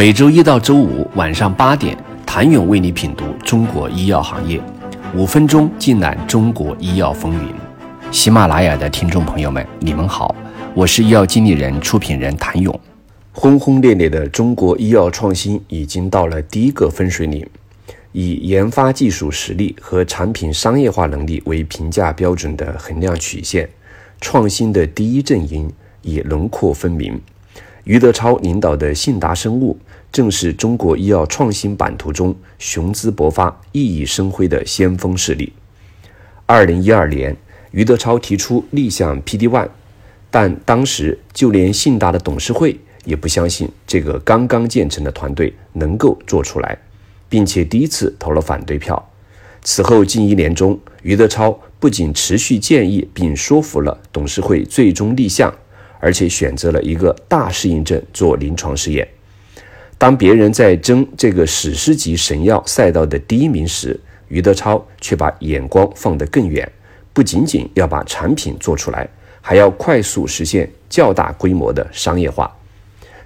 每周一到周五晚上八点，谭勇为你品读中国医药行业，五分钟尽览中国医药风云。喜马拉雅的听众朋友们，你们好，我是医药经理人、出品人谭勇。轰轰烈烈的中国医药创新已经到了第一个分水岭，以研发技术实力和产品商业化能力为评价标准的衡量曲线，创新的第一阵营已轮廓分明。余德超领导的信达生物，正是中国医药创新版图中雄姿勃发、熠熠生辉的先锋势力。二零一二年，余德超提出立项 PD One，但当时就连信达的董事会也不相信这个刚刚建成的团队能够做出来，并且第一次投了反对票。此后近一年中，余德超不仅持续建议并说服了董事会，最终立项。而且选择了一个大适应症做临床试验。当别人在争这个史诗级神药赛道的第一名时，余德超却把眼光放得更远，不仅仅要把产品做出来，还要快速实现较大规模的商业化。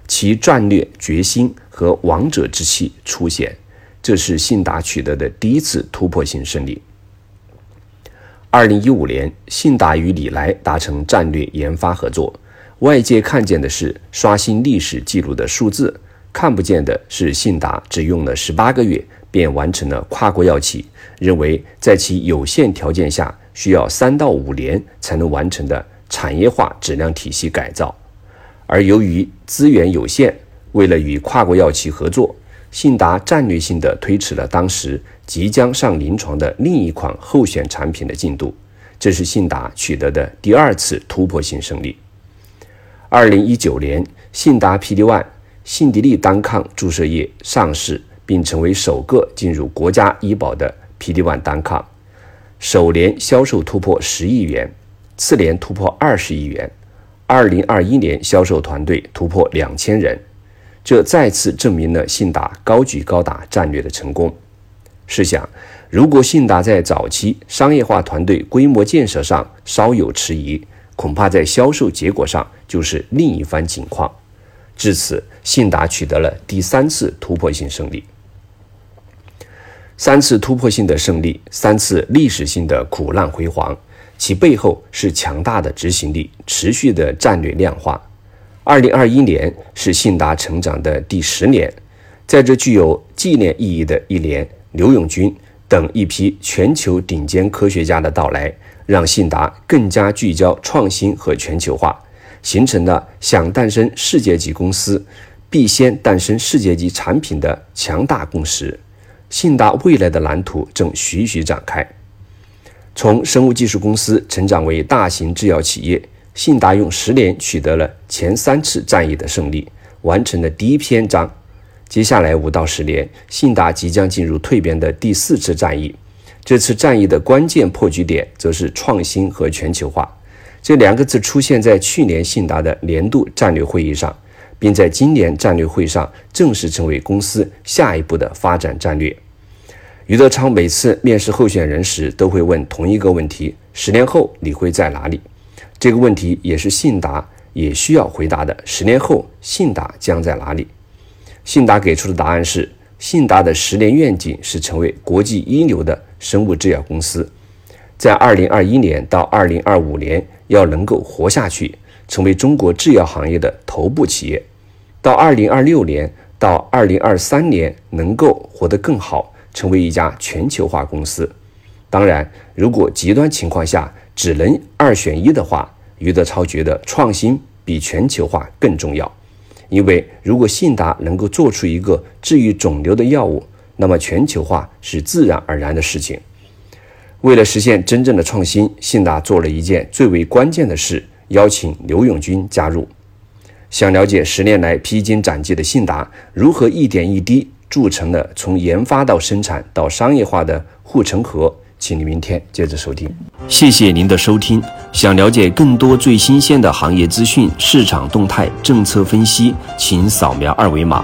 其战略决心和王者之气出现，这是信达取得的第一次突破性胜利。二零一五年，信达与李来达成战略研发合作。外界看见的是刷新历史记录的数字，看不见的是信达只用了十八个月便完成了跨国药企认为在其有限条件下需要三到五年才能完成的产业化质量体系改造。而由于资源有限，为了与跨国药企合作，信达战略性的推迟了当时即将上临床的另一款候选产品的进度，这是信达取得的第二次突破性胜利。二零一九年，信达 PD One 信迪利单抗注射液上市，并成为首个进入国家医保的 PD One 单抗，首年销售突破十亿元，次年突破二十亿元。二零二一年销售团队突破两千人，这再次证明了信达高举高打战略的成功。试想，如果信达在早期商业化团队规模建设上稍有迟疑，恐怕在销售结果上就是另一番景况。至此，信达取得了第三次突破性胜利。三次突破性的胜利，三次历史性的苦难辉煌，其背后是强大的执行力、持续的战略量化。二零二一年是信达成长的第十年，在这具有纪念意义的一年，刘永军等一批全球顶尖科学家的到来。让信达更加聚焦创新和全球化，形成了想诞生世界级公司，必先诞生世界级产品的强大共识。信达未来的蓝图正徐徐展开，从生物技术公司成长为大型制药企业，信达用十年取得了前三次战役的胜利，完成了第一篇章。接下来五到十年，信达即将进入蜕变的第四次战役。这次战役的关键破局点，则是创新和全球化这两个字出现在去年信达的年度战略会议上，并在今年战略会上正式成为公司下一步的发展战略。余德昌每次面试候选人时，都会问同一个问题：十年后你会在哪里？这个问题也是信达也需要回答的：十年后信达将在哪里？信达给出的答案是：信达的十年愿景是成为国际一流的。生物制药公司在二零二一年到二零二五年要能够活下去，成为中国制药行业的头部企业；到二零二六年到二零二三年能够活得更好，成为一家全球化公司。当然，如果极端情况下只能二选一的话，余德超觉得创新比全球化更重要，因为如果信达能够做出一个治愈肿瘤的药物。那么全球化是自然而然的事情。为了实现真正的创新，信达做了一件最为关键的事，邀请刘永军加入。想了解十年来披荆斩棘的信达如何一点一滴铸成了从研发到生产到商业化的护城河，请你明天接着收听。谢谢您的收听。想了解更多最新鲜的行业资讯、市场动态、政策分析，请扫描二维码。